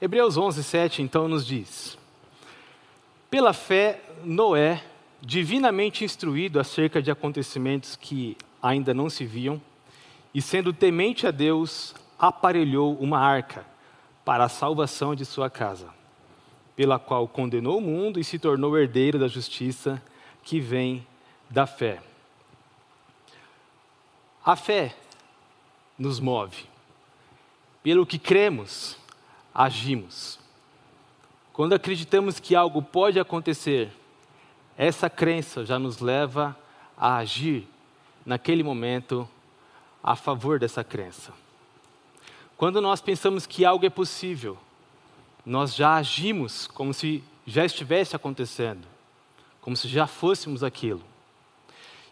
Hebreus 11, 7 então nos diz: Pela fé, Noé, divinamente instruído acerca de acontecimentos que ainda não se viam, e sendo temente a Deus, aparelhou uma arca para a salvação de sua casa, pela qual condenou o mundo e se tornou herdeiro da justiça que vem da fé. A fé nos move. Pelo que cremos, agimos. Quando acreditamos que algo pode acontecer, essa crença já nos leva a agir naquele momento a favor dessa crença. Quando nós pensamos que algo é possível, nós já agimos como se já estivesse acontecendo, como se já fôssemos aquilo.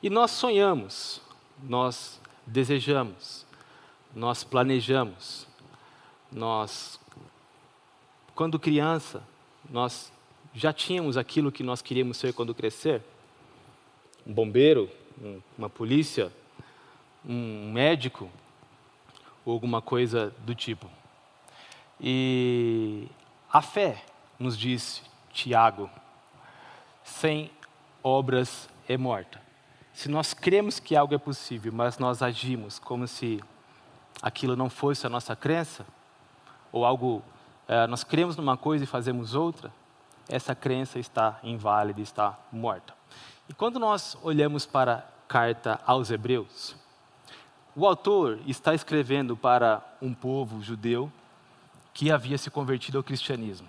E nós sonhamos, nós desejamos, nós planejamos, nós quando criança, nós já tínhamos aquilo que nós queríamos ser quando crescer? Um bombeiro, um, uma polícia, um médico, ou alguma coisa do tipo. E a fé, nos diz Tiago, sem obras é morta. Se nós cremos que algo é possível, mas nós agimos como se aquilo não fosse a nossa crença, ou algo nós cremos numa coisa e fazemos outra, essa crença está inválida, está morta. E quando nós olhamos para a carta aos Hebreus, o autor está escrevendo para um povo judeu que havia se convertido ao cristianismo.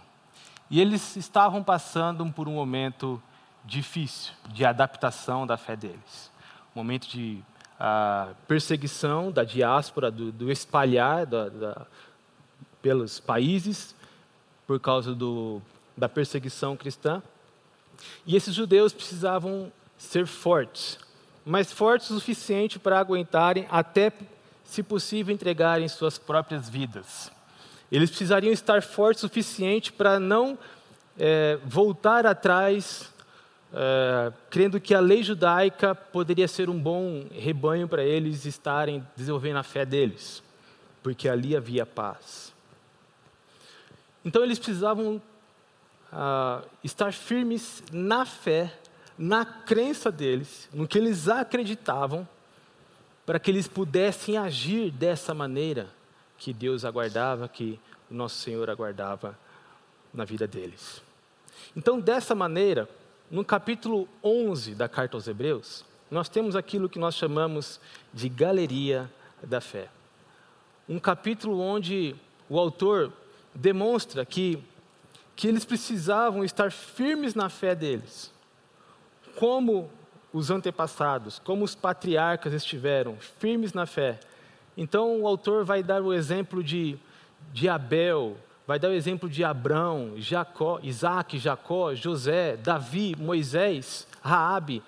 E eles estavam passando por um momento difícil de adaptação da fé deles. Um momento de uh, perseguição da diáspora, do, do espalhar da, da, pelos países por causa do, da perseguição cristã. E esses judeus precisavam ser fortes, mas fortes o suficiente para aguentarem até, se possível, entregarem suas próprias vidas. Eles precisariam estar fortes o suficiente para não é, voltar atrás, é, crendo que a lei judaica poderia ser um bom rebanho para eles estarem desenvolvendo a fé deles, porque ali havia paz. Então eles precisavam ah, estar firmes na fé, na crença deles, no que eles acreditavam, para que eles pudessem agir dessa maneira que Deus aguardava, que o nosso Senhor aguardava na vida deles. Então, dessa maneira, no capítulo 11 da carta aos Hebreus, nós temos aquilo que nós chamamos de galeria da fé. Um capítulo onde o autor demonstra que, que eles precisavam estar firmes na fé deles, como os antepassados, como os patriarcas estiveram firmes na fé. Então o autor vai dar o exemplo de, de Abel, vai dar o exemplo de Abraão, Jacó, Isaac, Jacó, José, Davi, Moisés, Raabe,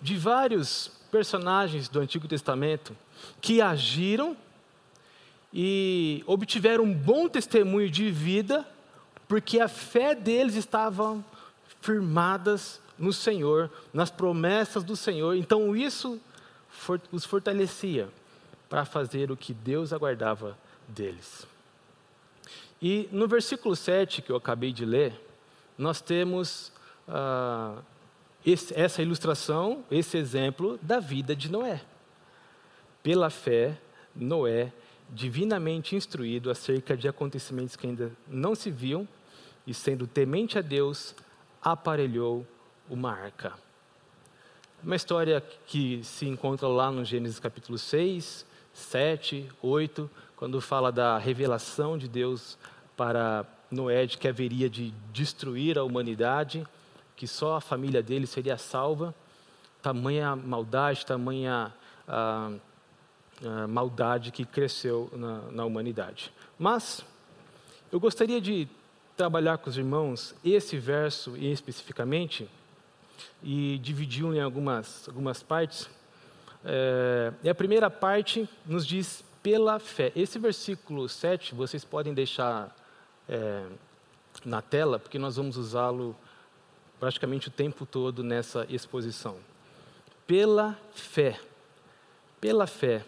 de vários personagens do Antigo Testamento que agiram e obtiveram um bom testemunho de vida, porque a fé deles estava firmadas no Senhor, nas promessas do Senhor. Então isso os fortalecia para fazer o que Deus aguardava deles. E no versículo 7 que eu acabei de ler, nós temos ah, esse, essa ilustração, esse exemplo da vida de Noé. Pela fé, Noé divinamente instruído acerca de acontecimentos que ainda não se viam, e sendo temente a Deus, aparelhou uma arca. Uma história que se encontra lá no Gênesis capítulo 6, 7, 8, quando fala da revelação de Deus para Noé de que haveria de destruir a humanidade, que só a família dele seria salva. Tamanha maldade, tamanha ah, maldade que cresceu na, na humanidade. Mas eu gostaria de trabalhar com os irmãos esse verso especificamente e dividi-lo em algumas, algumas partes. É, e a primeira parte nos diz pela fé. Esse versículo 7 vocês podem deixar é, na tela, porque nós vamos usá-lo praticamente o tempo todo nessa exposição. Pela fé. Pela fé.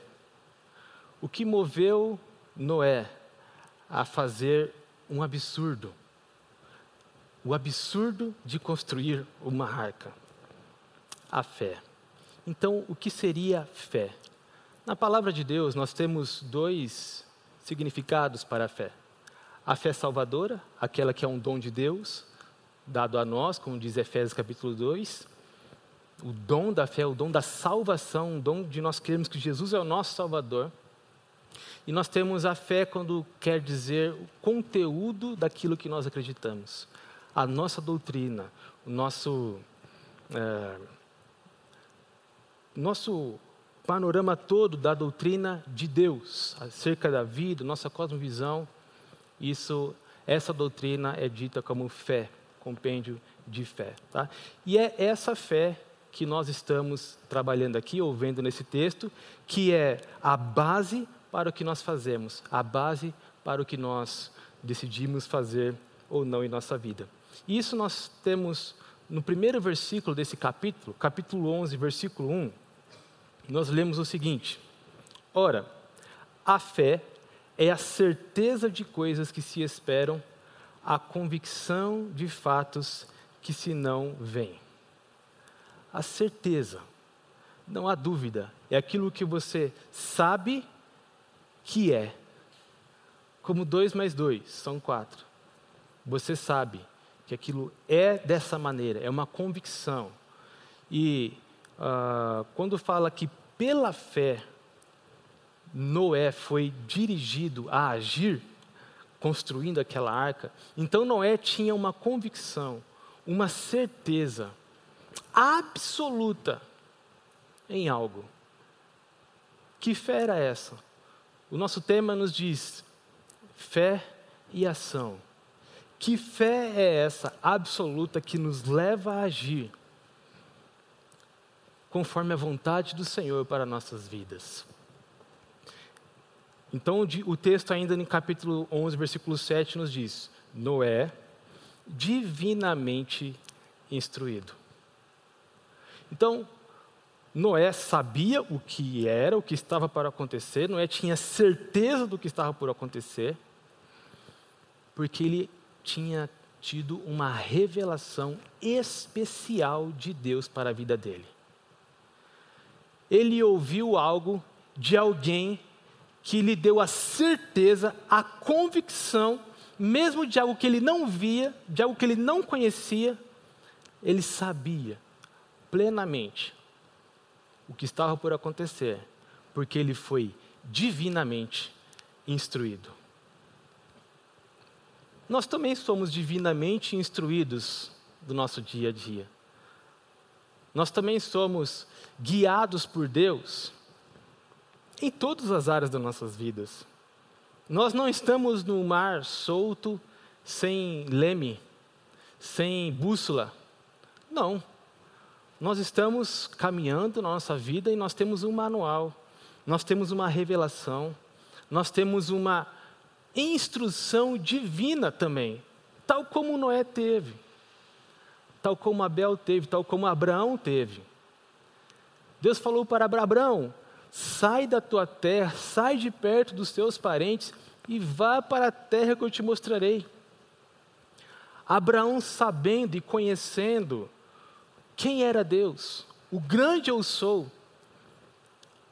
O que moveu Noé a fazer um absurdo. O absurdo de construir uma arca. A fé. Então, o que seria fé? Na palavra de Deus, nós temos dois significados para a fé. A fé salvadora, aquela que é um dom de Deus, dado a nós, como diz Efésios capítulo 2. O dom da fé, o dom da salvação, o dom de nós crermos que Jesus é o nosso Salvador. E nós temos a fé quando quer dizer o conteúdo daquilo que nós acreditamos. A nossa doutrina, o nosso, é, nosso panorama todo da doutrina de Deus, acerca da vida, nossa cosmovisão, isso, essa doutrina é dita como fé, compêndio de fé. Tá? E é essa fé que nós estamos trabalhando aqui, ou vendo nesse texto, que é a base para o que nós fazemos, a base para o que nós decidimos fazer ou não em nossa vida. E isso nós temos no primeiro versículo desse capítulo, capítulo 11, versículo 1, nós lemos o seguinte: Ora, a fé é a certeza de coisas que se esperam, a convicção de fatos que se não veem. A certeza, não há dúvida, é aquilo que você sabe que é. Como dois mais dois são quatro. Você sabe que aquilo é dessa maneira, é uma convicção. E uh, quando fala que pela fé Noé foi dirigido a agir, construindo aquela arca, então Noé tinha uma convicção, uma certeza absoluta em algo. Que fé era essa? O nosso tema nos diz fé e ação. Que fé é essa absoluta que nos leva a agir conforme a vontade do Senhor para nossas vidas? Então, o texto, ainda no capítulo 11, versículo 7, nos diz: Noé, divinamente instruído. Então, Noé sabia o que era, o que estava para acontecer, Noé tinha certeza do que estava por acontecer, porque ele tinha tido uma revelação especial de Deus para a vida dele. Ele ouviu algo de alguém que lhe deu a certeza, a convicção, mesmo de algo que ele não via, de algo que ele não conhecia, ele sabia plenamente o que estava por acontecer, porque ele foi divinamente instruído. Nós também somos divinamente instruídos do nosso dia a dia. Nós também somos guiados por Deus em todas as áreas das nossas vidas. Nós não estamos no mar solto, sem leme, sem bússola. Não. Nós estamos caminhando na nossa vida e nós temos um manual, nós temos uma revelação, nós temos uma instrução divina também, tal como Noé teve, tal como Abel teve, tal como Abraão teve. Deus falou para Abraão: sai da tua terra, sai de perto dos teus parentes e vá para a terra que eu te mostrarei. Abraão, sabendo e conhecendo quem era Deus, o grande eu sou,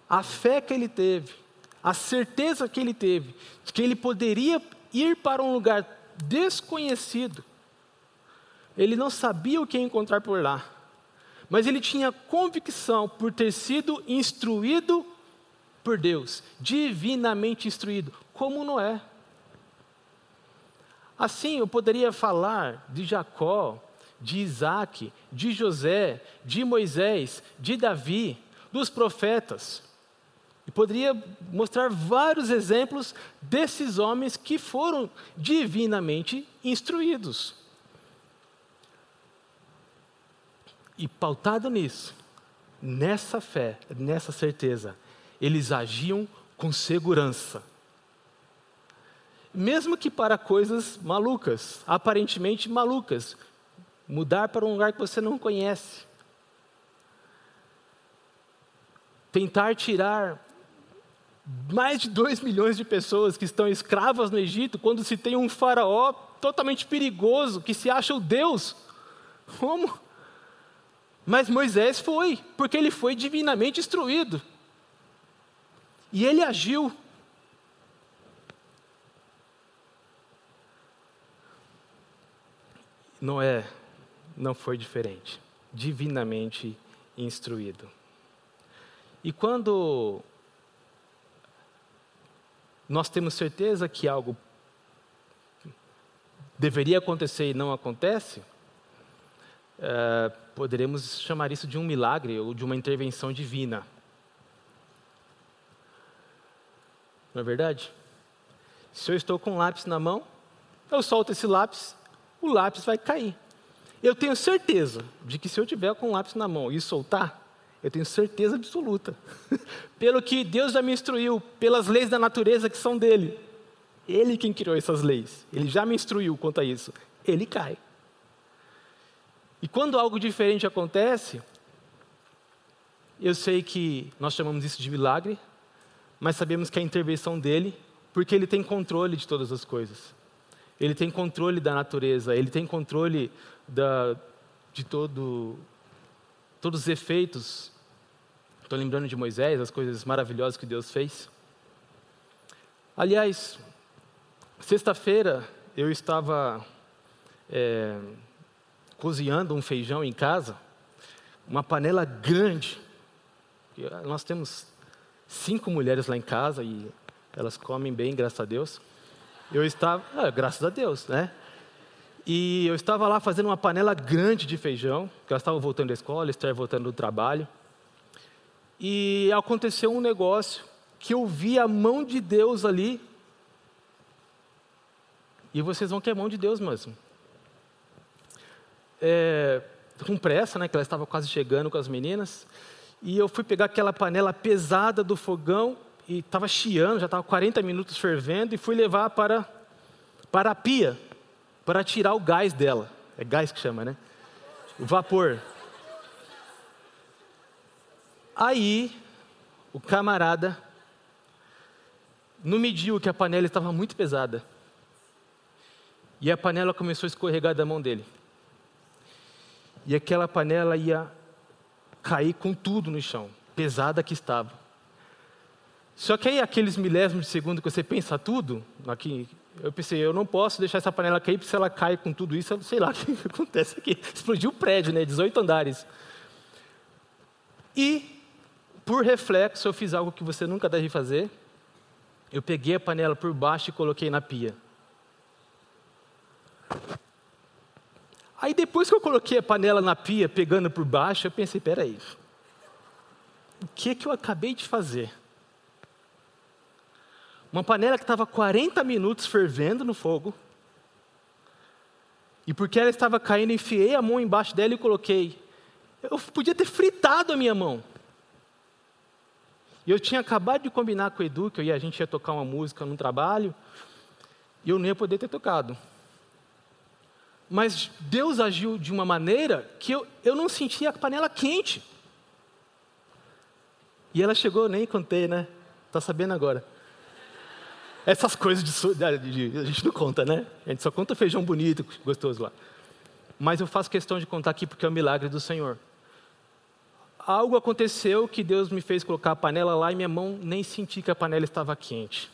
a fé que ele teve, a certeza que ele teve de que ele poderia ir para um lugar desconhecido. Ele não sabia o que encontrar por lá, mas ele tinha convicção por ter sido instruído por Deus, divinamente instruído, como Noé. Assim, eu poderia falar de Jacó, de Isaac, de José, de Moisés, de Davi, dos profetas. E poderia mostrar vários exemplos desses homens que foram divinamente instruídos. E pautado nisso, nessa fé, nessa certeza, eles agiam com segurança. Mesmo que para coisas malucas, aparentemente malucas, mudar para um lugar que você não conhece, tentar tirar mais de 2 milhões de pessoas que estão escravas no Egito, quando se tem um faraó totalmente perigoso, que se acha o Deus. Como? Mas Moisés foi, porque ele foi divinamente instruído. E ele agiu. Noé não foi diferente, divinamente instruído. E quando nós temos certeza que algo deveria acontecer e não acontece, é, poderemos chamar isso de um milagre ou de uma intervenção divina. Não é verdade? Se eu estou com um lápis na mão, eu solto esse lápis, o lápis vai cair. Eu tenho certeza de que se eu tiver com um lápis na mão e soltar, eu tenho certeza absoluta, pelo que Deus já me instruiu, pelas leis da natureza que são dele. Ele quem criou essas leis. Ele já me instruiu quanto a isso. Ele cai. E quando algo diferente acontece, eu sei que nós chamamos isso de milagre, mas sabemos que é a intervenção dele, porque ele tem controle de todas as coisas. Ele tem controle da natureza, ele tem controle da, de todo, todos os efeitos. Estou lembrando de Moisés, as coisas maravilhosas que Deus fez. Aliás, sexta-feira eu estava é, cozinhando um feijão em casa, uma panela grande. Nós temos cinco mulheres lá em casa e elas comem bem, graças a Deus. Eu estava, ah, graças a Deus, né? E eu estava lá fazendo uma panela grande de feijão, que elas estavam voltando da escola, estavam voltando do trabalho. E aconteceu um negócio que eu vi a mão de Deus ali. E vocês vão que é mão de Deus mesmo é, com pressa, né, que ela estava quase chegando com as meninas, e eu fui pegar aquela panela pesada do fogão, e estava chiando, já estava 40 minutos fervendo, e fui levar para, para a pia, para tirar o gás dela. É gás que chama, né? O vapor. Aí, o camarada não mediu que a panela estava muito pesada. E a panela começou a escorregar da mão dele e aquela panela ia cair com tudo no chão, pesada que estava. Só que aí aqueles milésimos de segundo que você pensa tudo, aqui, eu pensei, eu não posso deixar essa panela cair, porque se ela cai com tudo isso, eu sei lá o que acontece aqui. Explodiu o prédio, né, 18 andares. E, por reflexo, eu fiz algo que você nunca deve fazer. Eu peguei a panela por baixo e coloquei na pia. Aí depois que eu coloquei a panela na pia, pegando por baixo, eu pensei, peraí, o que que eu acabei de fazer? Uma panela que estava 40 minutos fervendo no fogo, e porque ela estava caindo, enfiei a mão embaixo dela e coloquei. Eu podia ter fritado a minha mão. E eu tinha acabado de combinar com o Edu que eu ia, a gente ia tocar uma música no trabalho, e eu não ia poder ter tocado. Mas Deus agiu de uma maneira que eu, eu não sentia a panela quente. E ela chegou, nem contei, né? Está sabendo agora. Essas coisas de, de, a gente não conta, né? A gente só conta feijão bonito, gostoso lá. Mas eu faço questão de contar aqui porque é um milagre do Senhor. Algo aconteceu que Deus me fez colocar a panela lá e minha mão nem senti que a panela estava quente.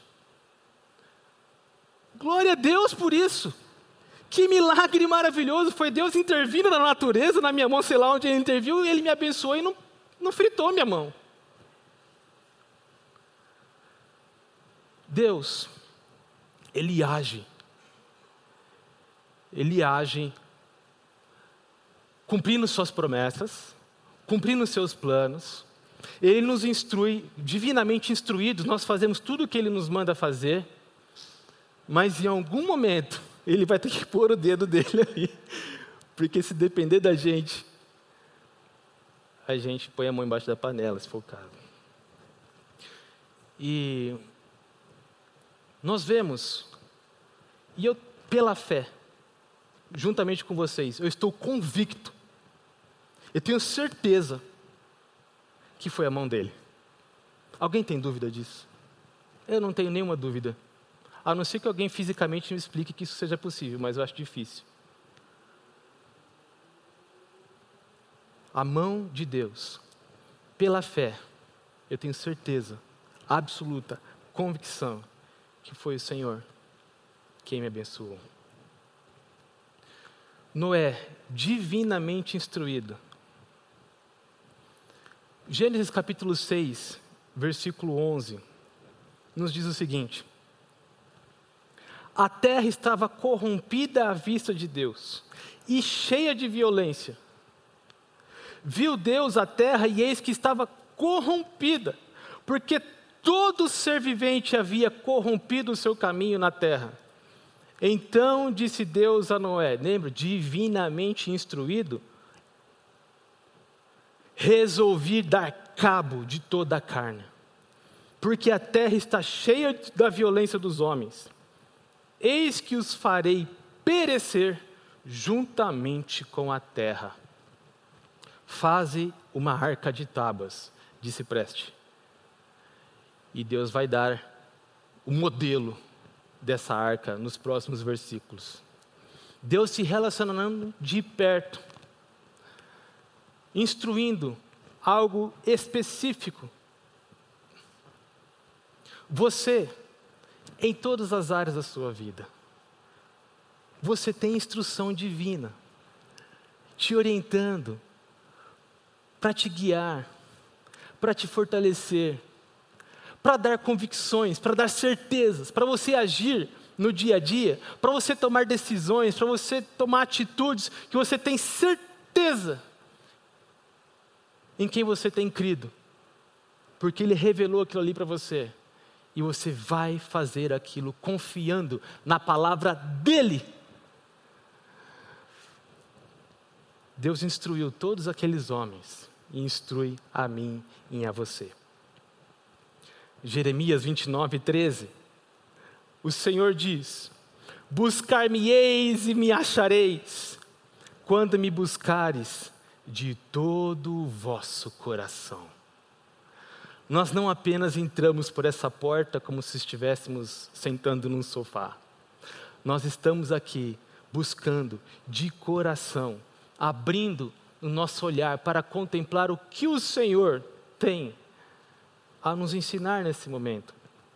Glória a Deus por isso. Que milagre maravilhoso! Foi Deus intervindo na natureza, na minha mão, sei lá onde ele interviu, e ele me abençoou e não, não fritou minha mão. Deus, Ele age. Ele age cumprindo Suas promessas, cumprindo Seus planos. Ele nos instrui, divinamente instruídos, nós fazemos tudo o que Ele nos manda fazer, mas em algum momento, ele vai ter que pôr o dedo dele aí. Porque se depender da gente, a gente põe a mão embaixo da panela, se for o caso. E nós vemos, e eu, pela fé, juntamente com vocês, eu estou convicto, eu tenho certeza que foi a mão dele. Alguém tem dúvida disso? Eu não tenho nenhuma dúvida. A não ser que alguém fisicamente me explique que isso seja possível, mas eu acho difícil. A mão de Deus, pela fé, eu tenho certeza, absoluta, convicção, que foi o Senhor quem me abençoou. Noé, divinamente instruído. Gênesis capítulo 6, versículo 11, nos diz o seguinte: A terra estava corrompida à vista de Deus e cheia de violência. Viu Deus a terra e eis que estava corrompida, porque todo ser vivente havia corrompido o seu caminho na terra. Então disse Deus a Noé, lembra, divinamente instruído, resolvi dar cabo de toda a carne, porque a terra está cheia da violência dos homens. Eis que os farei perecer juntamente com a terra. Faze uma arca de tábuas, disse Preste. E Deus vai dar o modelo dessa arca nos próximos versículos. Deus se relacionando de perto, instruindo algo específico. Você, em todas as áreas da sua vida, você tem instrução divina, te orientando, para te guiar, para te fortalecer, para dar convicções, para dar certezas, para você agir no dia a dia, para você tomar decisões, para você tomar atitudes que você tem certeza em quem você tem crido, porque Ele revelou aquilo ali para você, e você vai fazer aquilo confiando na palavra dEle. Deus instruiu todos aqueles homens e instrui a mim e a você. Jeremias 29, 13. O Senhor diz: Buscar-me-eis e me achareis, quando me buscares de todo o vosso coração. Nós não apenas entramos por essa porta como se estivéssemos sentando num sofá. Nós estamos aqui buscando de coração, abrindo o nosso olhar para contemplar o que o Senhor tem a nos ensinar nesse momento.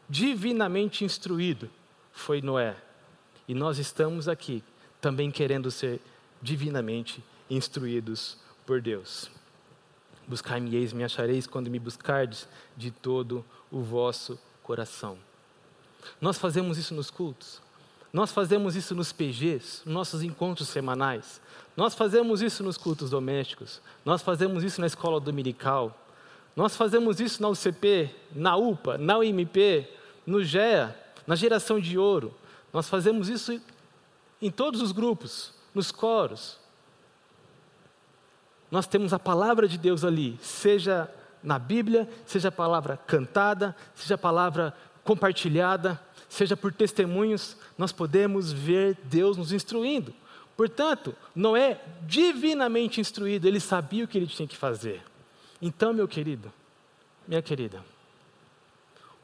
Divinamente instruído foi Noé. E nós estamos aqui também querendo ser divinamente instruídos por Deus. Buscar-me-eis, me achareis quando me buscardes de todo o vosso coração. Nós fazemos isso nos cultos, nós fazemos isso nos PGs, nossos encontros semanais, nós fazemos isso nos cultos domésticos, nós fazemos isso na escola dominical, nós fazemos isso na UCP, na UPA, na UMP, no GEA, na geração de ouro. Nós fazemos isso em todos os grupos, nos coros. Nós temos a palavra de Deus ali, seja na Bíblia, seja a palavra cantada, seja a palavra compartilhada, seja por testemunhos, nós podemos ver Deus nos instruindo. Portanto, Noé, divinamente instruído, ele sabia o que ele tinha que fazer. Então, meu querido, minha querida,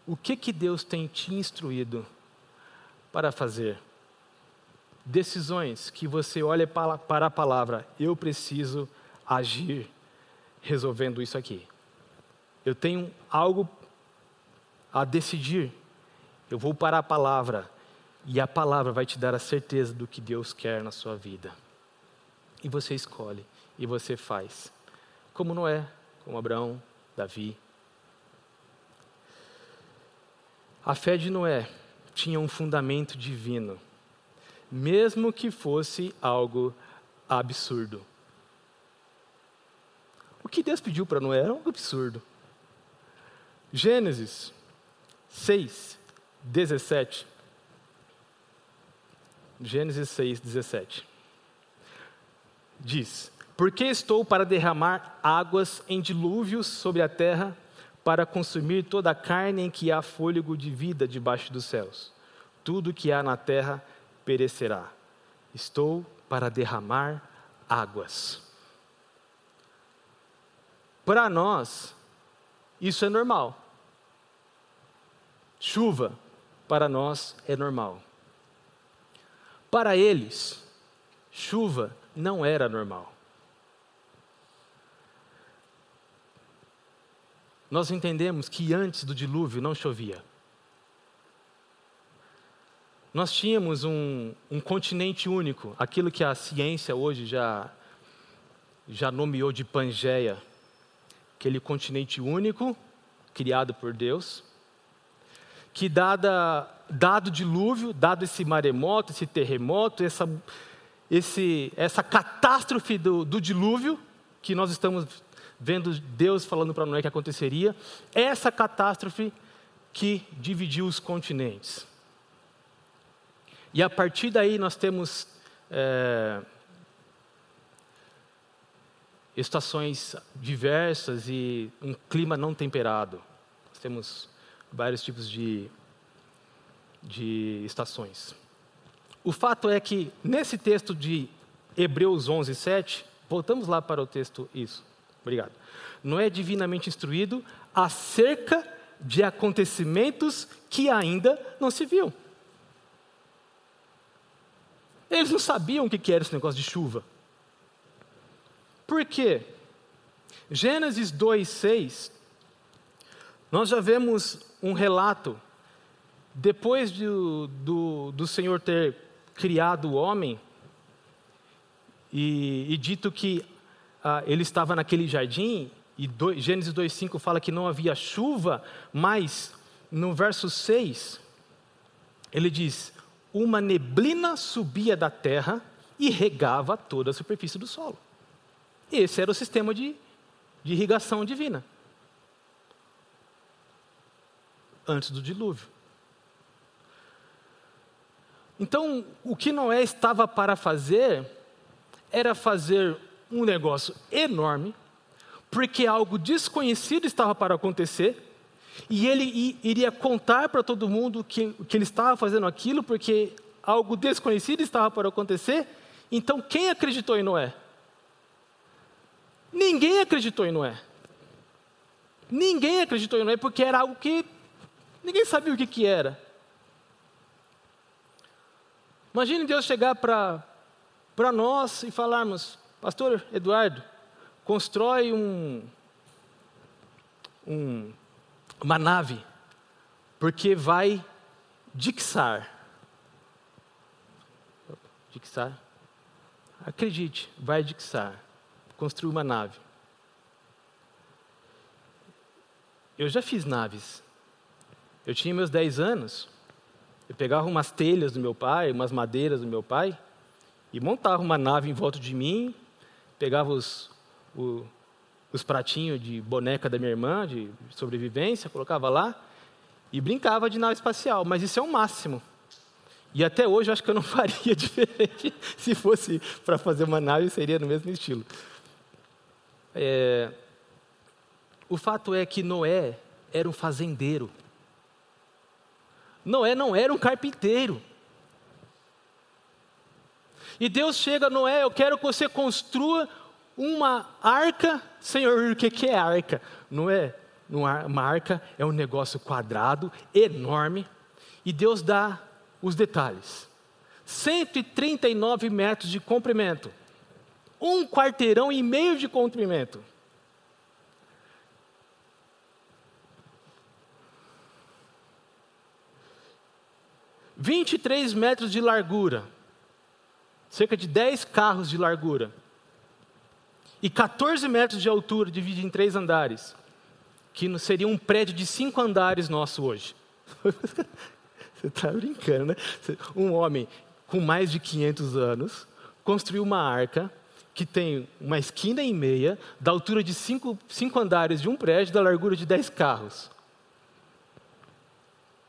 o que que Deus tem te instruído para fazer? Decisões que você olha para a palavra, eu preciso agir resolvendo isso aqui. Eu tenho algo a decidir. Eu vou para a palavra e a palavra vai te dar a certeza do que Deus quer na sua vida. E você escolhe e você faz. Como não é? Como Abraão, Davi. A fé de Noé tinha um fundamento divino, mesmo que fosse algo absurdo. O que Deus pediu para Noé era algo absurdo. Gênesis 6, 17. Gênesis 6, 17. Diz: porque estou para derramar águas em dilúvios sobre a terra, para consumir toda a carne em que há fôlego de vida debaixo dos céus. Tudo que há na terra perecerá. Estou para derramar águas. Para nós, isso é normal. Chuva, para nós, é normal. Para eles, chuva não era normal. Nós entendemos que antes do dilúvio não chovia. Nós tínhamos um, um continente único, aquilo que a ciência hoje já, já nomeou de Pangeia, aquele continente único, criado por Deus, que dada, dado o dilúvio, dado esse maremoto, esse terremoto, essa, esse, essa catástrofe do, do dilúvio, que nós estamos vendo Deus falando para Noé que aconteceria, essa catástrofe que dividiu os continentes. E a partir daí nós temos é, estações diversas e um clima não temperado. Nós temos vários tipos de, de estações. O fato é que, nesse texto de Hebreus 11, 7, voltamos lá para o texto, isso, obrigado. Noé é divinamente instruído acerca de acontecimentos que ainda não se viu. Eles não sabiam o que era esse negócio de chuva. Por quê? Gênesis 2, 6, nós já vemos um relato, depois do, do, do Senhor ter criado o homem e, e dito que ah, ele estava naquele jardim, e do, Gênesis 2,5 fala que não havia chuva, mas no verso 6, ele diz: Uma neblina subia da terra e regava toda a superfície do solo. Esse era o sistema de, de irrigação divina. Antes do dilúvio. Então, o que Noé estava para fazer era fazer um negócio enorme, porque algo desconhecido estava para acontecer, e ele iria contar para todo mundo que, que ele estava fazendo aquilo, porque algo desconhecido estava para acontecer. Então, quem acreditou em Noé? Ninguém acreditou em Noé. Ninguém acreditou em Noé porque era algo que ninguém sabia o que, que era. Imagine Deus chegar para nós e falarmos, Pastor Eduardo, constrói um, um, uma nave, porque vai dixar. Dixar? Acredite, vai dixar. Construir uma nave. Eu já fiz naves. Eu tinha meus 10 anos, eu pegava umas telhas do meu pai, umas madeiras do meu pai, e montava uma nave em volta de mim, pegava os, o, os pratinhos de boneca da minha irmã, de sobrevivência, colocava lá, e brincava de nave espacial, mas isso é o máximo. E até hoje eu acho que eu não faria diferente. Se fosse para fazer uma nave, seria no mesmo estilo. É... O fato é que Noé era um fazendeiro. Noé não era um carpinteiro. E Deus chega a Noé, eu quero que você construa uma arca. Senhor, o que é arca? Noé, uma arca é um negócio quadrado, enorme, e Deus dá os detalhes. 139 metros de comprimento, um quarteirão e meio de comprimento. 23 metros de largura, cerca de 10 carros de largura, e 14 metros de altura, dividido em três andares, que seria um prédio de cinco andares nosso hoje. Você está brincando, né? Um homem com mais de 500 anos construiu uma arca que tem uma esquina e meia, da altura de cinco, cinco andares de um prédio, da largura de 10 carros.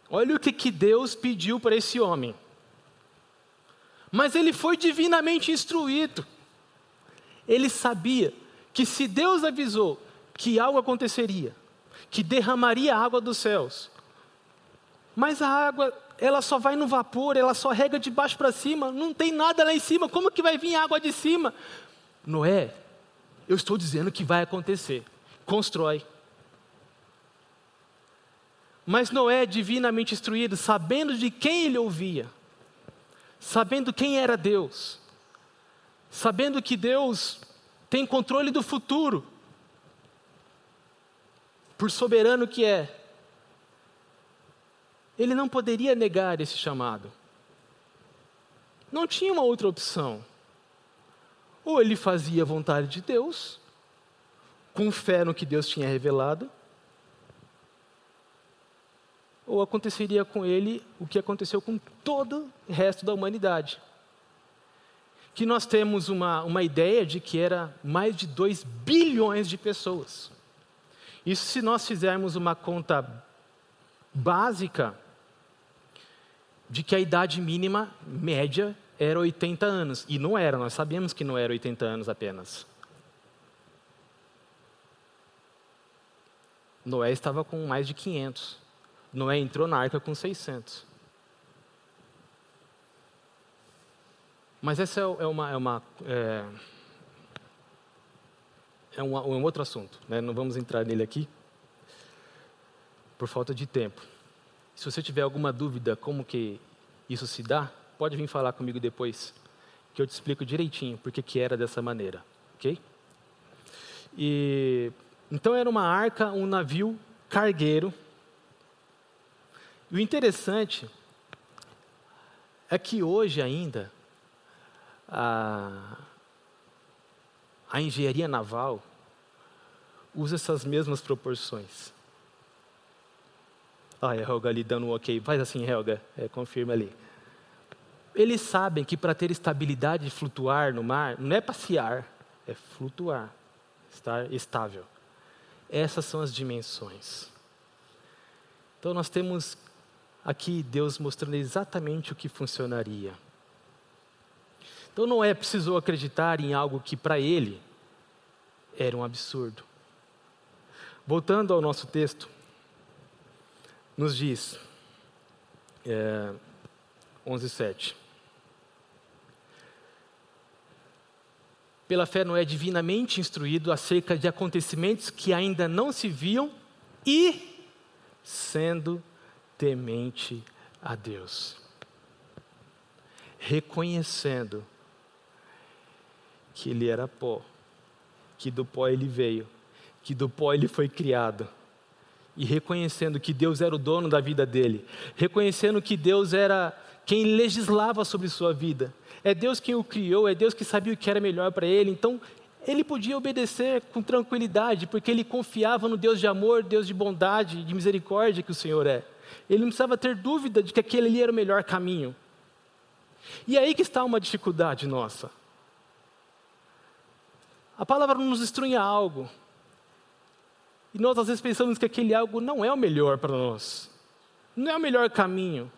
Olha o que, que Deus pediu para esse homem. Mas ele foi divinamente instruído. Ele sabia que se Deus avisou que algo aconteceria, que derramaria água dos céus, mas a água, ela só vai no vapor, ela só rega de baixo para cima, não tem nada lá em cima, como que vai vir água de cima? Noé, eu estou dizendo que vai acontecer. Constrói. Mas Noé, divinamente instruído, sabendo de quem ele ouvia, sabendo quem era Deus, sabendo que Deus tem controle do futuro, por soberano que é, ele não poderia negar esse chamado. Não tinha uma outra opção. Ou ele fazia a vontade de Deus, com fé no que Deus tinha revelado, ou aconteceria com ele o que aconteceu com todo o resto da humanidade. Que nós temos uma, uma ideia de que era mais de 2 bilhões de pessoas. Isso se nós fizermos uma conta básica de que a idade mínima média era 80 anos. E não era, nós sabíamos que não era 80 anos apenas. Noé estava com mais de 500. Noé entrou na arca com 600. Mas essa é, é uma, é, uma, é, é um, um, outro assunto, né? não vamos entrar nele aqui, por falta de tempo. Se você tiver alguma dúvida como que isso se dá, pode vir falar comigo depois, que eu te explico direitinho porque que era dessa maneira, ok? E então era uma arca, um navio cargueiro e o interessante é que hoje ainda a, a engenharia naval usa essas mesmas proporções. Ah, é Helga ali dando um ok. Faz assim, Helga, é, confirma ali. Eles sabem que para ter estabilidade e flutuar no mar, não é passear, é flutuar, estar estável. Essas são as dimensões. Então nós temos aqui Deus mostrando exatamente o que funcionaria. Então não é precisou acreditar em algo que para ele era um absurdo. Voltando ao nosso texto, nos diz, é, 11,7. Pela fé, Noé divinamente instruído acerca de acontecimentos que ainda não se viam e sendo temente a Deus, reconhecendo que ele era pó, que do pó ele veio, que do pó ele foi criado, e reconhecendo que Deus era o dono da vida dele, reconhecendo que Deus era quem legislava sobre sua vida, é Deus quem o criou, é Deus que sabia o que era melhor para ele, então ele podia obedecer com tranquilidade, porque ele confiava no Deus de amor, Deus de bondade, de misericórdia que o Senhor é. Ele não precisava ter dúvida de que aquele ali era o melhor caminho. E é aí que está uma dificuldade nossa. A palavra nos instrui algo. E nós às vezes pensamos que aquele algo não é o melhor para nós. Não é o melhor caminho.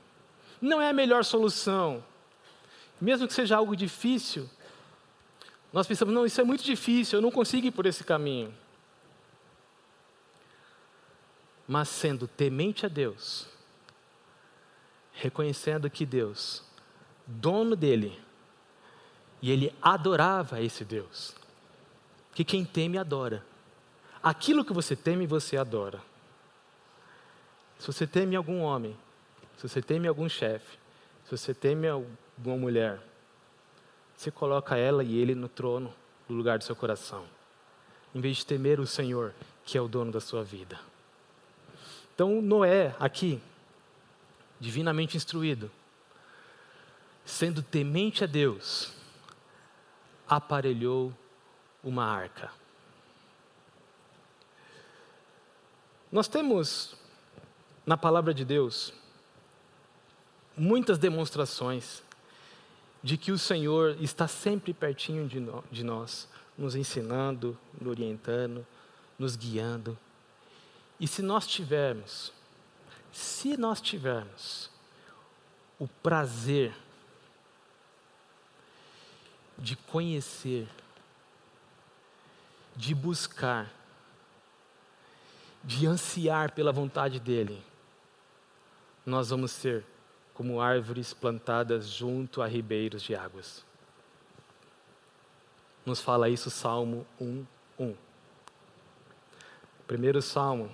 Não é a melhor solução. Mesmo que seja algo difícil, nós pensamos, não, isso é muito difícil, eu não consigo ir por esse caminho mas sendo temente a Deus, reconhecendo que Deus, dono dele, e ele adorava esse Deus. Que quem teme adora. Aquilo que você teme, você adora. Se você teme algum homem, se você teme algum chefe, se você teme alguma mulher, você coloca ela e ele no trono, no lugar do seu coração, em vez de temer o Senhor, que é o dono da sua vida. Então, Noé, aqui, divinamente instruído, sendo temente a Deus, aparelhou uma arca. Nós temos na palavra de Deus muitas demonstrações de que o Senhor está sempre pertinho de, nós, nos ensinando, nos orientando, nos guiando. E se nós tivermos, se nós tivermos o prazer de conhecer, de buscar, de ansiar pela vontade dEle, nós vamos ser como árvores plantadas junto a ribeiros de águas. Nos fala isso Salmo 1, 1. Primeiro Salmo,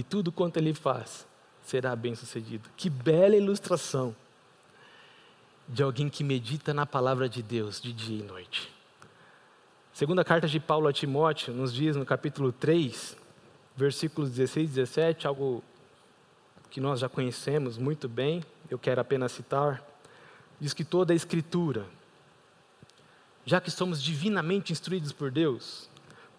e tudo quanto ele faz será bem sucedido. Que bela ilustração! de alguém que medita na palavra de Deus de dia e noite. Segunda carta de Paulo a Timóteo nos diz no capítulo 3, versículos 16 e 17, algo que nós já conhecemos muito bem, eu quero apenas citar. Diz que toda a Escritura, já que somos divinamente instruídos por Deus,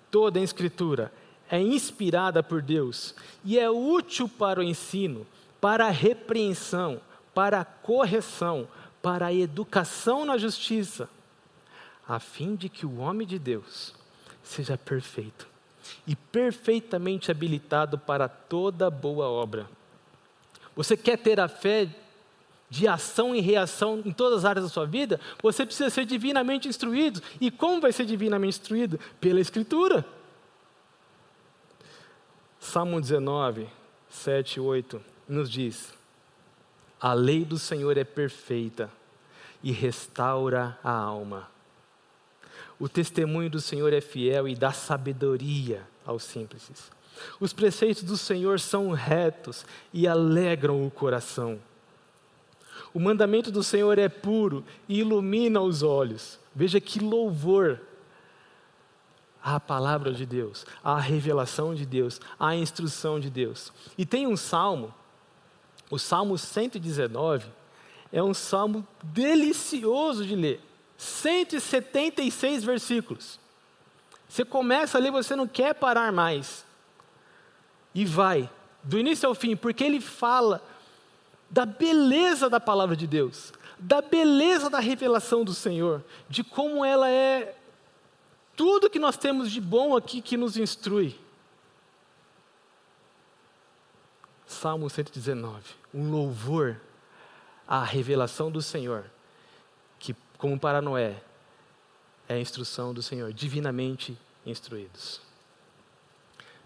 toda a Escritura é inspirada por Deus e é útil para o ensino, para a repreensão, para a correção, para a educação na justiça, a fim de que o homem de Deus seja perfeito e perfeitamente habilitado para toda boa obra. Você quer ter a fé de ação e reação em todas as áreas da sua vida? Você precisa ser divinamente instruído. E como vai ser divinamente instruído? Pela Escritura. Salmo 19, 7 e 8 nos diz: a lei do Senhor é perfeita e restaura a alma. O testemunho do Senhor é fiel e dá sabedoria aos simples. Os preceitos do Senhor são retos e alegram o coração. O mandamento do Senhor é puro e ilumina os olhos. Veja que louvor à palavra de Deus, à revelação de Deus, à instrução de Deus. E tem um salmo o Salmo 119 é um salmo delicioso de ler. 176 versículos. Você começa a ler, você não quer parar mais. E vai, do início ao fim, porque ele fala da beleza da palavra de Deus, da beleza da revelação do Senhor, de como ela é tudo que nós temos de bom aqui que nos instrui. Salmo 119, um louvor à revelação do Senhor, que, como para Noé, é a instrução do Senhor, divinamente instruídos.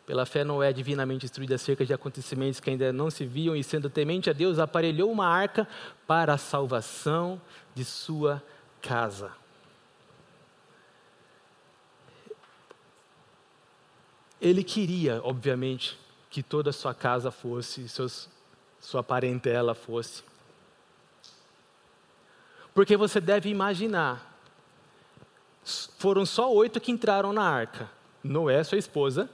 Pela fé, Noé, divinamente instruído acerca de acontecimentos que ainda não se viam, e sendo temente a Deus, aparelhou uma arca para a salvação de sua casa. Ele queria, obviamente, que toda a sua casa fosse, seus, sua parentela fosse. Porque você deve imaginar, foram só oito que entraram na arca: Noé, sua esposa,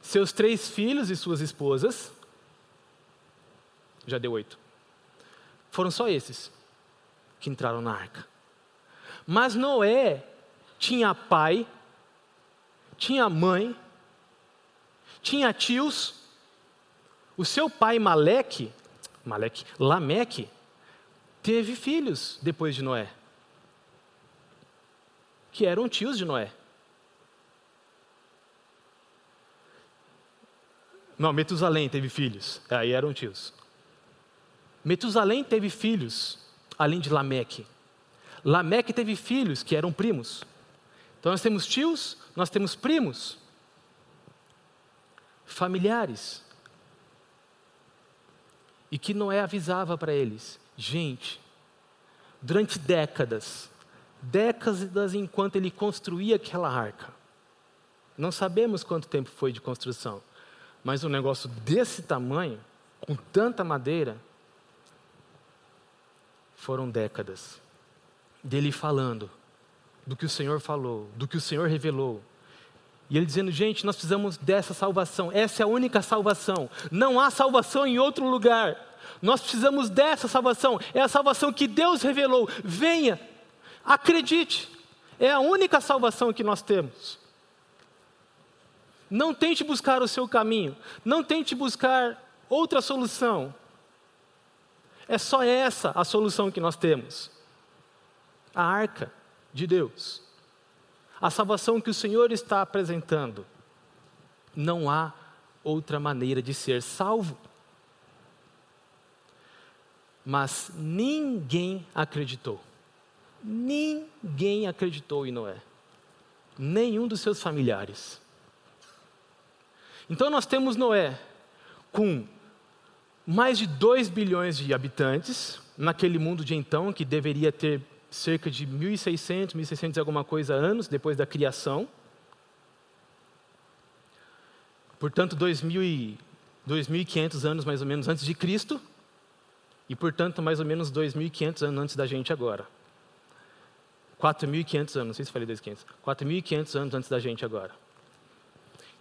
seus três filhos e suas esposas, já deu oito. Foram só esses que entraram na arca. Mas Noé tinha pai, tinha mãe, tinha tios. O seu pai Maleque, Maleque, Lameque, teve filhos depois de Noé, que eram tios de Noé. Não, Metusalém teve filhos, aí eram tios. Metusalém teve filhos, além de Lameque. Lameque teve filhos que eram primos. Então nós temos tios, nós temos primos familiares. E que Noé avisava para eles: gente, durante décadas, décadas enquanto ele construía aquela arca, não sabemos quanto tempo foi de construção, mas um negócio desse tamanho, com tanta madeira, foram décadas dele falando do que o Senhor falou, do que o Senhor revelou, e ele dizendo, gente, nós precisamos dessa salvação, essa é a única salvação, não há salvação em outro lugar. Nós precisamos dessa salvação, é a salvação que Deus revelou. Venha, acredite, é a única salvação que nós temos. Não tente buscar o seu caminho, não tente buscar outra solução. É só essa a solução que nós temos. A arca de Deus a salvação que o Senhor está apresentando. Não há outra maneira de ser salvo. Mas ninguém acreditou. Ninguém acreditou em Noé. Nenhum dos seus familiares. Então nós temos Noé com mais de 2 bilhões de habitantes, naquele mundo de então, que deveria ter cerca de 1.600, 1.600 e alguma coisa anos depois da criação. Portanto, 2.500 anos mais ou menos antes de Cristo. E, portanto, mais ou menos 2.500 anos antes da gente agora. 4.500 anos, não sei se falei 2.500. 4.500 anos antes da gente agora.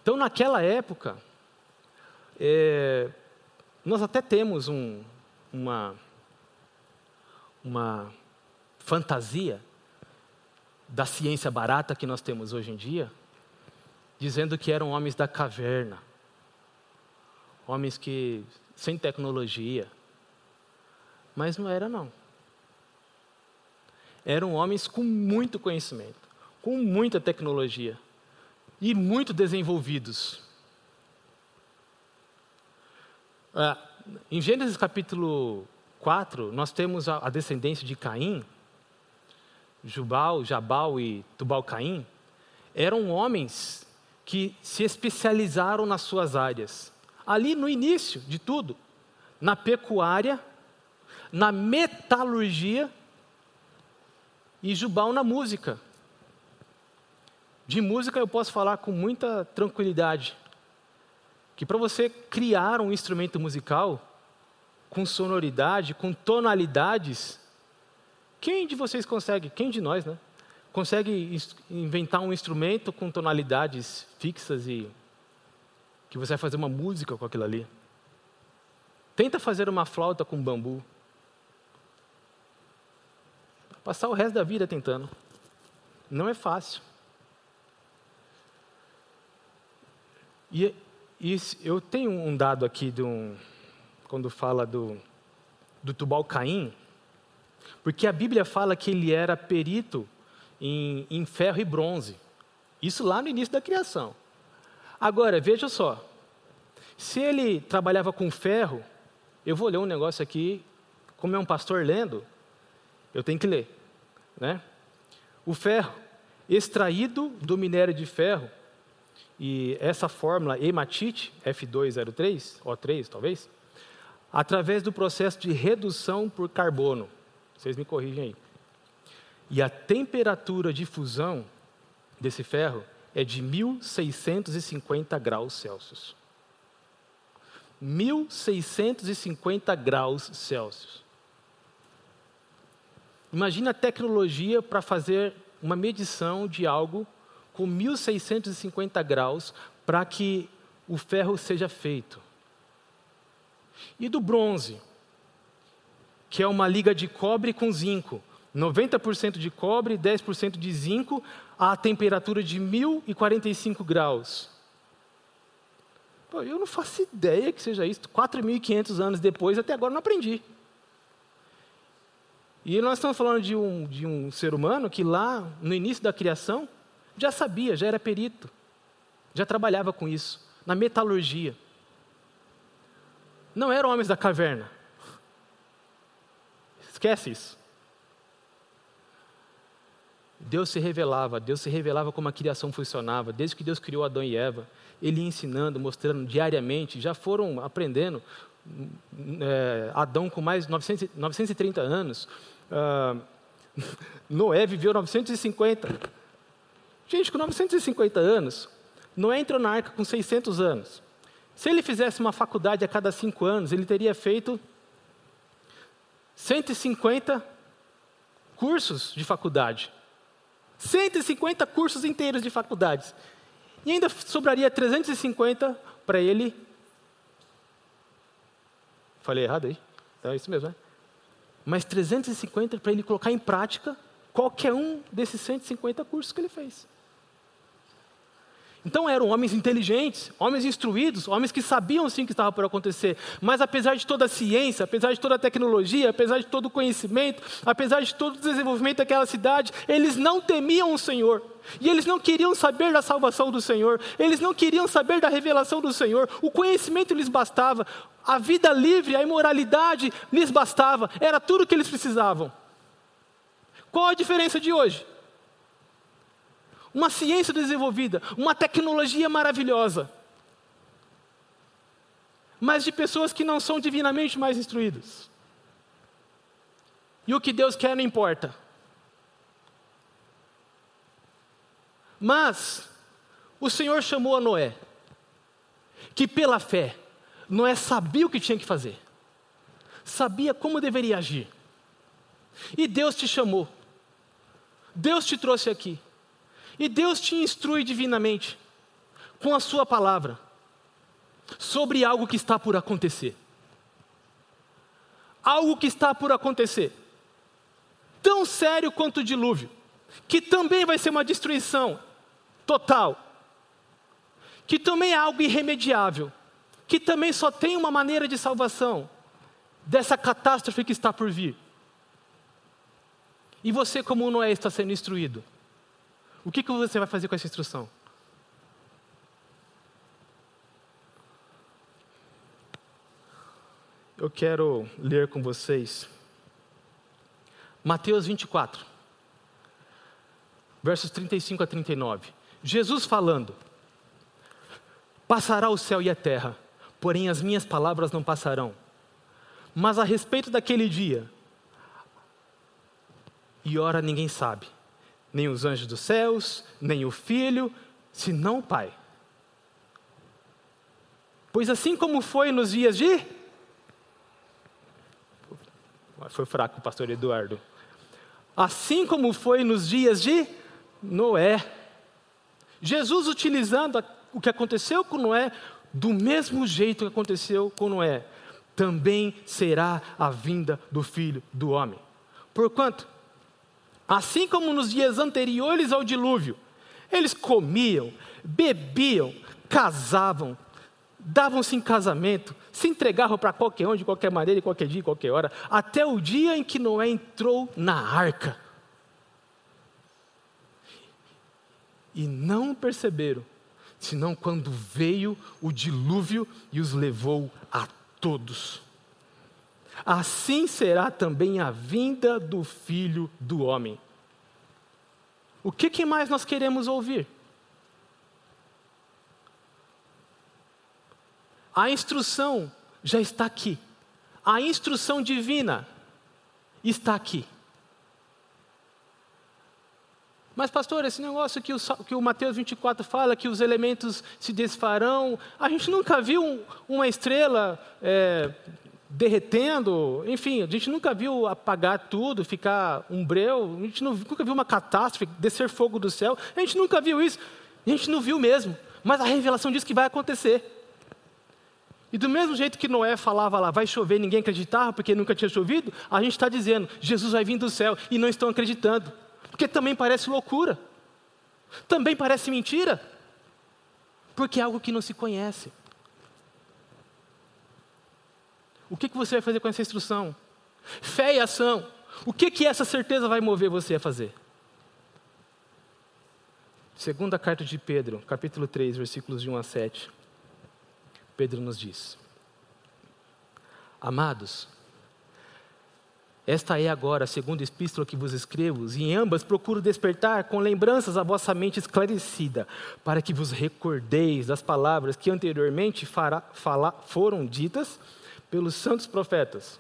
Então, naquela época, é, nós até temos um, uma, uma fantasia da ciência barata que nós temos hoje em dia, dizendo que eram homens da caverna, homens que sem tecnologia, mas não era não. Eram homens com muito conhecimento, com muita tecnologia e muito desenvolvidos. Ah, em Gênesis capítulo 4, nós temos a, a descendência de Caim, Jubal, Jabal e Tubal-Caim, eram homens que se especializaram nas suas áreas. Ali no início de tudo, na pecuária, na metalurgia e Jubal na música. De música eu posso falar com muita tranquilidade que para você criar um instrumento musical com sonoridade, com tonalidades, quem de vocês consegue, quem de nós, né? Consegue inventar um instrumento com tonalidades fixas e que você vai fazer uma música com aquilo ali? Tenta fazer uma flauta com bambu. Passar o resto da vida tentando. Não é fácil. E, e eu tenho um dado aqui de um, quando fala do, do Tubal Caim, porque a Bíblia fala que ele era perito em, em ferro e bronze. Isso lá no início da criação. Agora, veja só. Se ele trabalhava com ferro, eu vou ler um negócio aqui, como é um pastor lendo, eu tenho que ler. Né? O ferro, extraído do minério de ferro, e essa fórmula hematite, F203, O3 talvez, através do processo de redução por carbono. Vocês me corrigem aí. E a temperatura de fusão desse ferro é de 1650 graus Celsius. 1650 graus Celsius. Imagina a tecnologia para fazer uma medição de algo com 1650 graus para que o ferro seja feito. E do bronze, que é uma liga de cobre com zinco. 90% de cobre, 10% de zinco, a temperatura de 1045 graus. Pô, eu não faço ideia que seja isso. 4.500 anos depois, até agora não aprendi. E nós estamos falando de um, de um ser humano que lá, no início da criação, já sabia, já era perito, já trabalhava com isso, na metalurgia. Não eram homens da caverna. Esquece isso. Deus se revelava, Deus se revelava como a criação funcionava, desde que Deus criou Adão e Eva. Ele ensinando, mostrando diariamente, já foram aprendendo. É, Adão com mais de 900, 930 anos, ah, Noé viveu 950. Gente, com 950 anos, Noé entrou na arca com 600 anos. Se ele fizesse uma faculdade a cada cinco anos, ele teria feito 150 cursos de faculdade. 150 cursos inteiros de faculdades. E ainda sobraria 350 para ele. Falei errado aí? Então é isso mesmo, né? Mas 350 para ele colocar em prática qualquer um desses 150 cursos que ele fez. Então eram homens inteligentes, homens instruídos, homens que sabiam sim o que estava por acontecer. Mas apesar de toda a ciência, apesar de toda a tecnologia, apesar de todo o conhecimento, apesar de todo o desenvolvimento daquela cidade, eles não temiam o Senhor. E eles não queriam saber da salvação do Senhor, eles não queriam saber da revelação do Senhor, o conhecimento lhes bastava, a vida livre, a imoralidade lhes bastava, era tudo o que eles precisavam. Qual a diferença de hoje? Uma ciência desenvolvida, uma tecnologia maravilhosa, mas de pessoas que não são divinamente mais instruídas. E o que Deus quer não importa. Mas o Senhor chamou a Noé, que pela fé, Noé sabia o que tinha que fazer, sabia como deveria agir. E Deus te chamou, Deus te trouxe aqui. E Deus te instrui divinamente, com a Sua palavra, sobre algo que está por acontecer. Algo que está por acontecer, tão sério quanto o dilúvio, que também vai ser uma destruição total, que também é algo irremediável, que também só tem uma maneira de salvação dessa catástrofe que está por vir. E você, como Noé, está sendo instruído o que, que você vai fazer com essa instrução? Eu quero ler com vocês Mateus 24, versos 35 a 39. Jesus falando: Passará o céu e a terra, porém as minhas palavras não passarão. Mas a respeito daquele dia, e ora ninguém sabe, nem os anjos dos céus, nem o filho, senão o Pai. Pois assim como foi nos dias de. Foi fraco pastor Eduardo. Assim como foi nos dias de Noé. Jesus utilizando o que aconteceu com Noé, do mesmo jeito que aconteceu com Noé, também será a vinda do filho do homem. Porquanto, Assim como nos dias anteriores ao dilúvio, eles comiam, bebiam, casavam, davam-se em casamento, se entregavam para qualquer um, de qualquer maneira, de qualquer dia, de qualquer hora, até o dia em que Noé entrou na arca. E não perceberam, senão quando veio o dilúvio e os levou a todos assim será também a vinda do filho do homem. O que, que mais nós queremos ouvir? A instrução já está aqui. A instrução divina está aqui. Mas, pastor, esse negócio que o, que o Mateus 24 fala, que os elementos se desfarão, a gente nunca viu um, uma estrela é, derretendo, enfim, a gente nunca viu apagar tudo, ficar um breu, a gente nunca viu uma catástrofe, descer fogo do céu, a gente nunca viu isso, a gente não viu mesmo, mas a revelação diz que vai acontecer. E do mesmo jeito que Noé falava lá, vai chover, ninguém acreditava porque nunca tinha chovido, a gente está dizendo, Jesus vai vir do céu e não estão acreditando, porque também parece loucura, também parece mentira, porque é algo que não se conhece. O que, que você vai fazer com essa instrução? Fé e ação. O que, que essa certeza vai mover você a fazer? Segunda carta de Pedro, capítulo 3, versículos de 1 a 7. Pedro nos diz: Amados, esta é agora a segunda epístola que vos escrevo, e em ambas procuro despertar com lembranças a vossa mente esclarecida, para que vos recordeis das palavras que anteriormente foram ditas pelos santos profetas,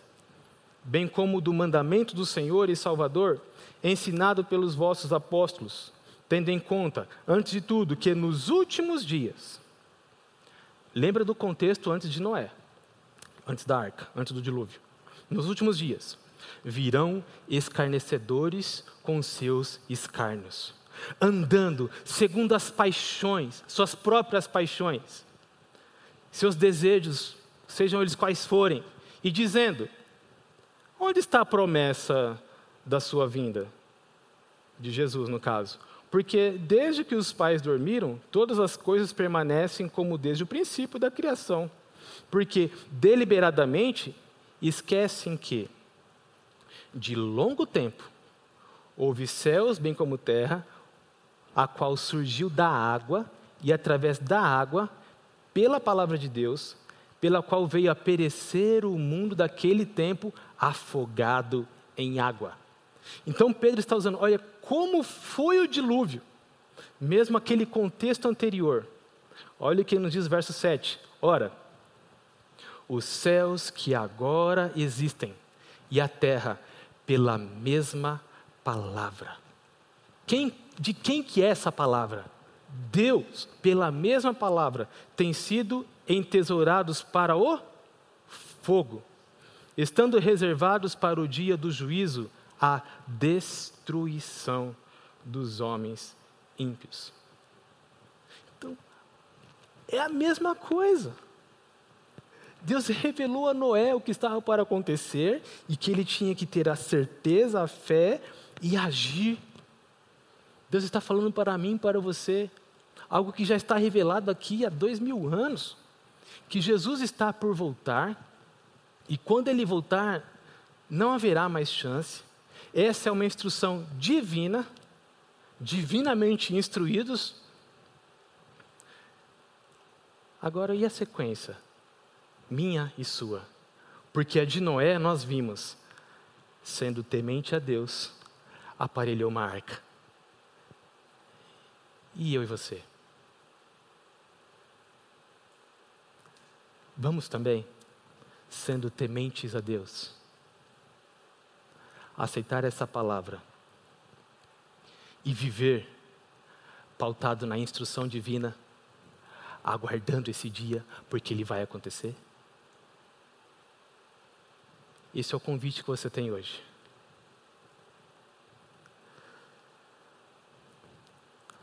bem como do mandamento do Senhor e Salvador, ensinado pelos vossos apóstolos, tendo em conta, antes de tudo, que nos últimos dias, lembra do contexto antes de Noé, antes da arca, antes do dilúvio, nos últimos dias, virão escarnecedores com seus escárnios, andando segundo as paixões, suas próprias paixões, seus desejos sejam eles quais forem, e dizendo: Onde está a promessa da sua vinda? De Jesus, no caso. Porque desde que os pais dormiram, todas as coisas permanecem como desde o princípio da criação. Porque deliberadamente esquecem que, de longo tempo, houve céus bem como terra, a qual surgiu da água, e através da água, pela palavra de Deus, pela qual veio a perecer o mundo daquele tempo afogado em água. Então Pedro está usando, olha como foi o dilúvio, mesmo aquele contexto anterior. Olha o que nos diz o verso 7. Ora, os céus que agora existem e a terra pela mesma palavra. Quem, de quem que é essa palavra? Deus, pela mesma palavra, tem sido entesourados para o fogo, estando reservados para o dia do juízo, a destruição dos homens ímpios. Então, é a mesma coisa. Deus revelou a Noé o que estava para acontecer e que ele tinha que ter a certeza, a fé e agir. Deus está falando para mim, para você, algo que já está revelado aqui há dois mil anos: que Jesus está por voltar e quando ele voltar, não haverá mais chance. Essa é uma instrução divina, divinamente instruídos. Agora, e a sequência? Minha e sua. Porque a de Noé nós vimos, sendo temente a Deus, aparelhou uma arca. E eu e você? Vamos também, sendo tementes a Deus, aceitar essa palavra e viver pautado na instrução divina, aguardando esse dia, porque ele vai acontecer? Esse é o convite que você tem hoje.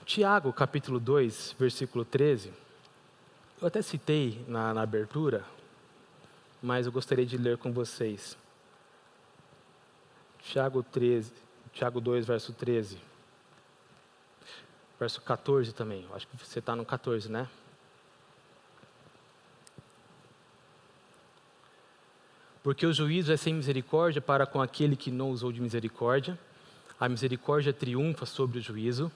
Tiago, capítulo 2, versículo 13. Eu até citei na, na abertura, mas eu gostaria de ler com vocês. Tiago 13, Tiago 2, verso 13. Verso 14 também. Acho que você está no 14, né? Porque o juízo é sem misericórdia para com aquele que não usou de misericórdia. A misericórdia triunfa sobre o juízo.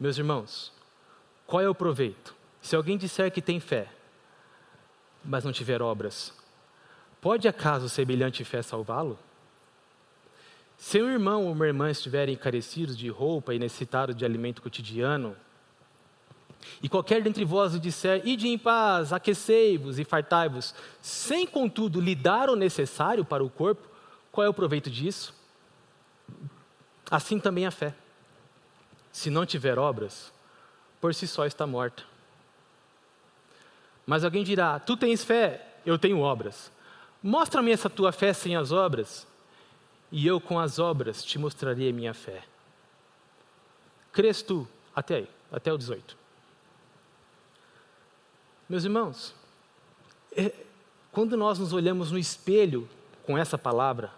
Meus irmãos, qual é o proveito? Se alguém disser que tem fé, mas não tiver obras, Pode acaso semelhante fé salvá-lo? Se um irmão ou uma irmã estiverem encarecidos de roupa e necessitados de alimento cotidiano, e qualquer dentre vós o disser, ide em paz, aquecei-vos e fartai-vos, sem contudo lhe dar o necessário para o corpo, qual é o proveito disso? Assim também a fé. Se não tiver obras, por si só está morta. Mas alguém dirá: Tu tens fé, eu tenho obras. Mostra-me essa tua fé sem as obras, e eu com as obras te mostrarei a minha fé. Crês tu? Até aí, até o 18. Meus irmãos, é, quando nós nos olhamos no espelho com essa palavra,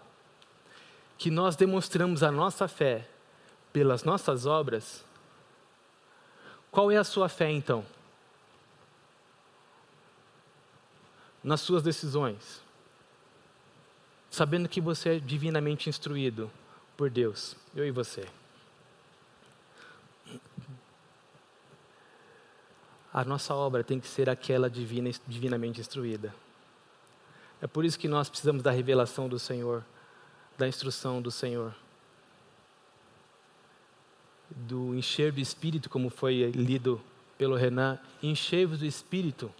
que nós demonstramos a nossa fé pelas nossas obras, qual é a sua fé então? Nas suas decisões, sabendo que você é divinamente instruído por Deus, eu e você. A nossa obra tem que ser aquela divina, divinamente instruída. É por isso que nós precisamos da revelação do Senhor, da instrução do Senhor, do encher do Espírito, como foi lido pelo Renan, encher-vos do Espírito,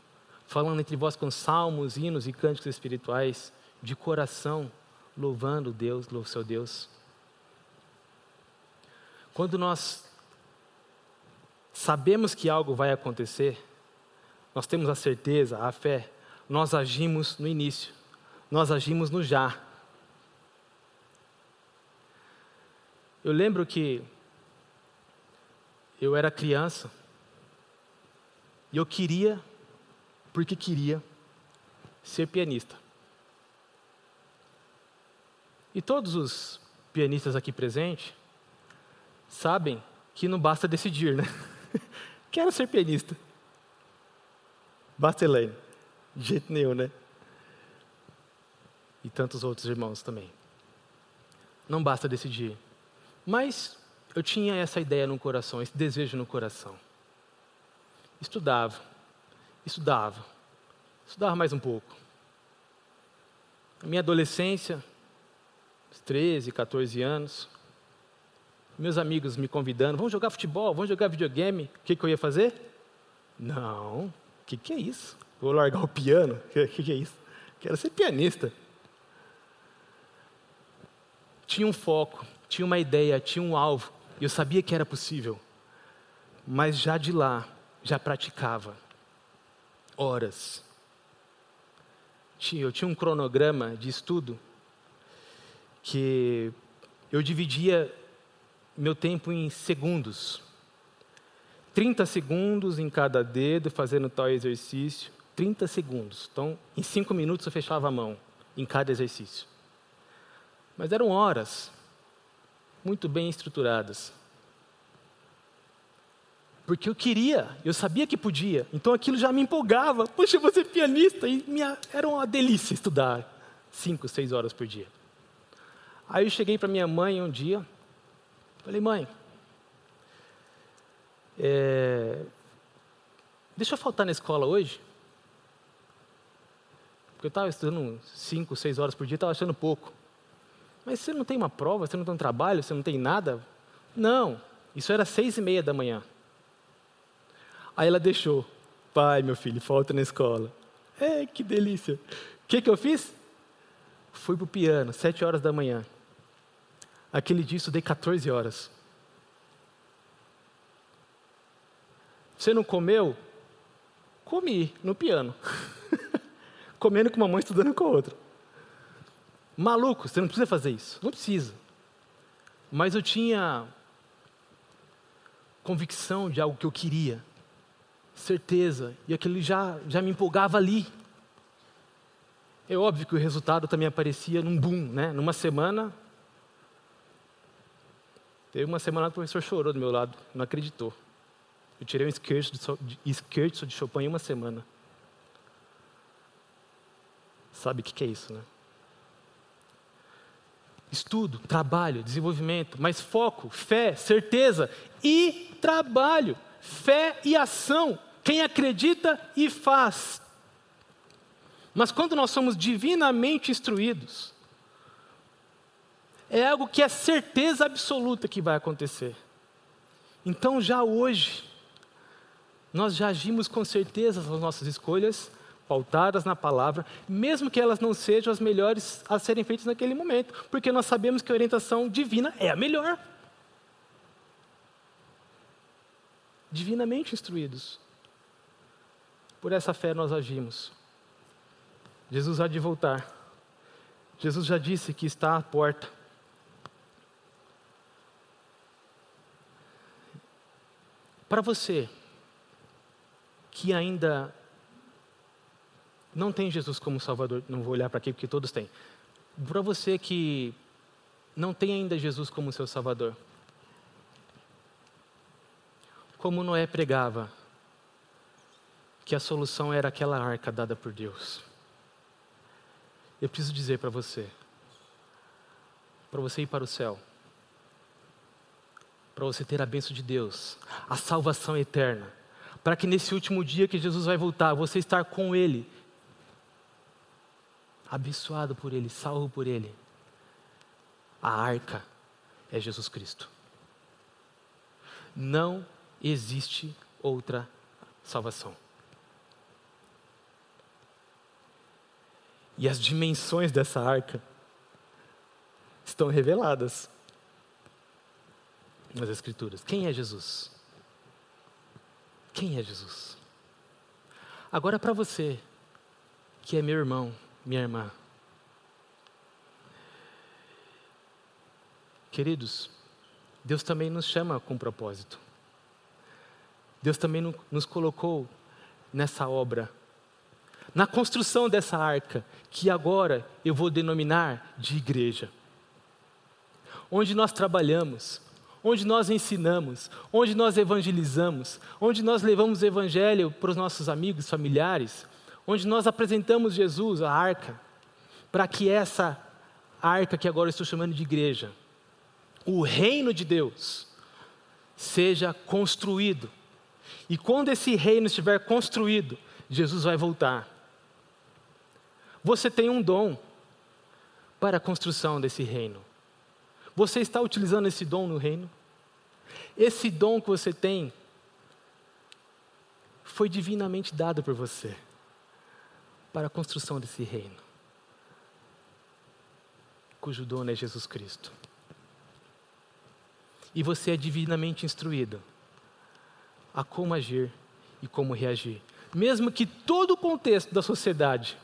falando entre vós com salmos, hinos e cânticos espirituais de coração, louvando Deus, louvo seu Deus. Quando nós sabemos que algo vai acontecer, nós temos a certeza, a fé, nós agimos no início, nós agimos no já. Eu lembro que eu era criança e eu queria, porque queria, ser pianista. E todos os pianistas aqui presentes sabem que não basta decidir, né? Quero ser pianista. Basta Elaine. De jeito nenhum, né? E tantos outros irmãos também. Não basta decidir. Mas eu tinha essa ideia no coração, esse desejo no coração. Estudava, estudava, estudava mais um pouco. Na minha adolescência, 13, 14 anos, meus amigos me convidando, vamos jogar futebol, vamos jogar videogame. O que, que eu ia fazer? Não, o que, que é isso? Vou largar o piano? O que, que é isso? Quero ser pianista. Tinha um foco, tinha uma ideia, tinha um alvo, eu sabia que era possível. Mas já de lá, já praticava. Horas. Eu tinha um cronograma de estudo que eu dividia meu tempo em segundos. 30 segundos em cada dedo, fazendo tal exercício. 30 segundos. Então, em 5 minutos eu fechava a mão em cada exercício. Mas eram horas muito bem estruturadas. Porque eu queria, eu sabia que podia, então aquilo já me empolgava. Poxa, eu vou ser pianista, e minha, era uma delícia estudar cinco, seis horas por dia. Aí eu cheguei para minha mãe um dia, falei, mãe, é, deixa eu faltar na escola hoje. Porque eu estava estudando cinco, seis horas por dia, estava achando pouco. Mas você não tem uma prova, você não tem um trabalho, você não tem nada? Não, isso era seis e meia da manhã. Aí ela deixou. Pai, meu filho, falta na escola. É, que delícia. O que, que eu fiz? Fui para o piano, sete horas da manhã. Aquele dia estudei 14 horas. Você não comeu? Comi no piano. Comendo com uma mão, estudando com a outra. Maluco, você não precisa fazer isso. Não precisa. Mas eu tinha convicção de algo que eu queria certeza, e aquilo já, já me empolgava ali. É óbvio que o resultado também aparecia num boom, né? Numa semana. Teve uma semana que o professor chorou do meu lado, não acreditou. Eu tirei um scherzo de, de Chopin em uma semana. Sabe o que é isso, né? Estudo, trabalho, desenvolvimento, mas foco, fé, certeza e trabalho, fé e ação. Quem acredita e faz. Mas quando nós somos divinamente instruídos, é algo que é certeza absoluta que vai acontecer. Então, já hoje, nós já agimos com certeza as nossas escolhas, pautadas na palavra, mesmo que elas não sejam as melhores a serem feitas naquele momento, porque nós sabemos que a orientação divina é a melhor. Divinamente instruídos. Por essa fé nós agimos. Jesus há de voltar. Jesus já disse que está à porta. Para você que ainda não tem Jesus como Salvador, não vou olhar para aqui porque todos têm. Para você que não tem ainda Jesus como seu Salvador, como Noé pregava, que a solução era aquela arca dada por Deus. Eu preciso dizer para você, para você ir para o céu, para você ter a bênção de Deus, a salvação eterna, para que nesse último dia que Jesus vai voltar, você estar com Ele, abençoado por Ele, salvo por Ele. A arca é Jesus Cristo. Não existe outra salvação. E as dimensões dessa arca estão reveladas nas Escrituras. Quem é Jesus? Quem é Jesus? Agora, para você, que é meu irmão, minha irmã, queridos, Deus também nos chama com propósito. Deus também nos colocou nessa obra na construção dessa arca, que agora eu vou denominar de igreja. Onde nós trabalhamos, onde nós ensinamos, onde nós evangelizamos, onde nós levamos o evangelho para os nossos amigos, familiares, onde nós apresentamos Jesus, a arca, para que essa arca que agora estou chamando de igreja, o reino de Deus, seja construído. E quando esse reino estiver construído, Jesus vai voltar. Você tem um dom para a construção desse reino. Você está utilizando esse dom no reino? Esse dom que você tem foi divinamente dado por você para a construção desse reino, cujo dono é Jesus Cristo. E você é divinamente instruído a como agir e como reagir, mesmo que todo o contexto da sociedade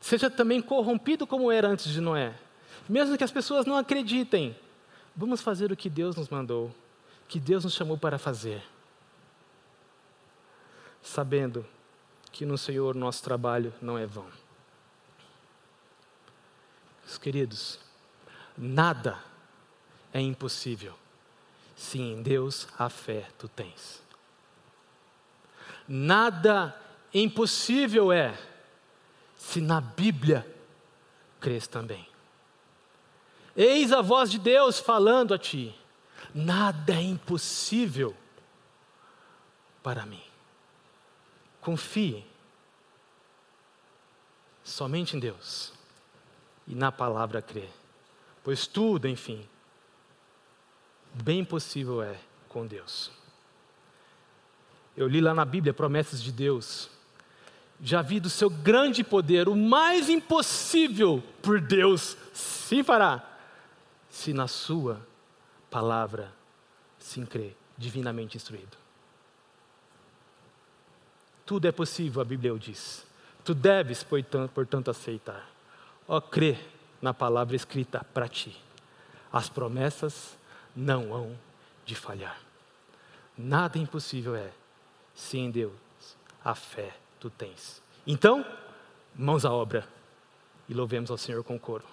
seja também corrompido como era antes de Noé. Mesmo que as pessoas não acreditem, vamos fazer o que Deus nos mandou, que Deus nos chamou para fazer. Sabendo que no Senhor nosso trabalho não é vão. Meus queridos, nada é impossível se em Deus a fé tu tens. Nada impossível é se na Bíblia crês também. Eis a voz de Deus falando a ti: nada é impossível para mim. Confie somente em Deus e na palavra crê, pois tudo, enfim, bem possível é com Deus. Eu li lá na Bíblia promessas de Deus já vi do seu grande poder, o mais impossível por Deus se fará, se na sua palavra se crê, divinamente instruído. Tudo é possível, a Bíblia diz. Tu deves, portanto, aceitar. Ó, crê na palavra escrita para ti. As promessas não hão de falhar. Nada impossível é, se em Deus a fé tu tens. Então, mãos à obra e louvemos ao Senhor com coro.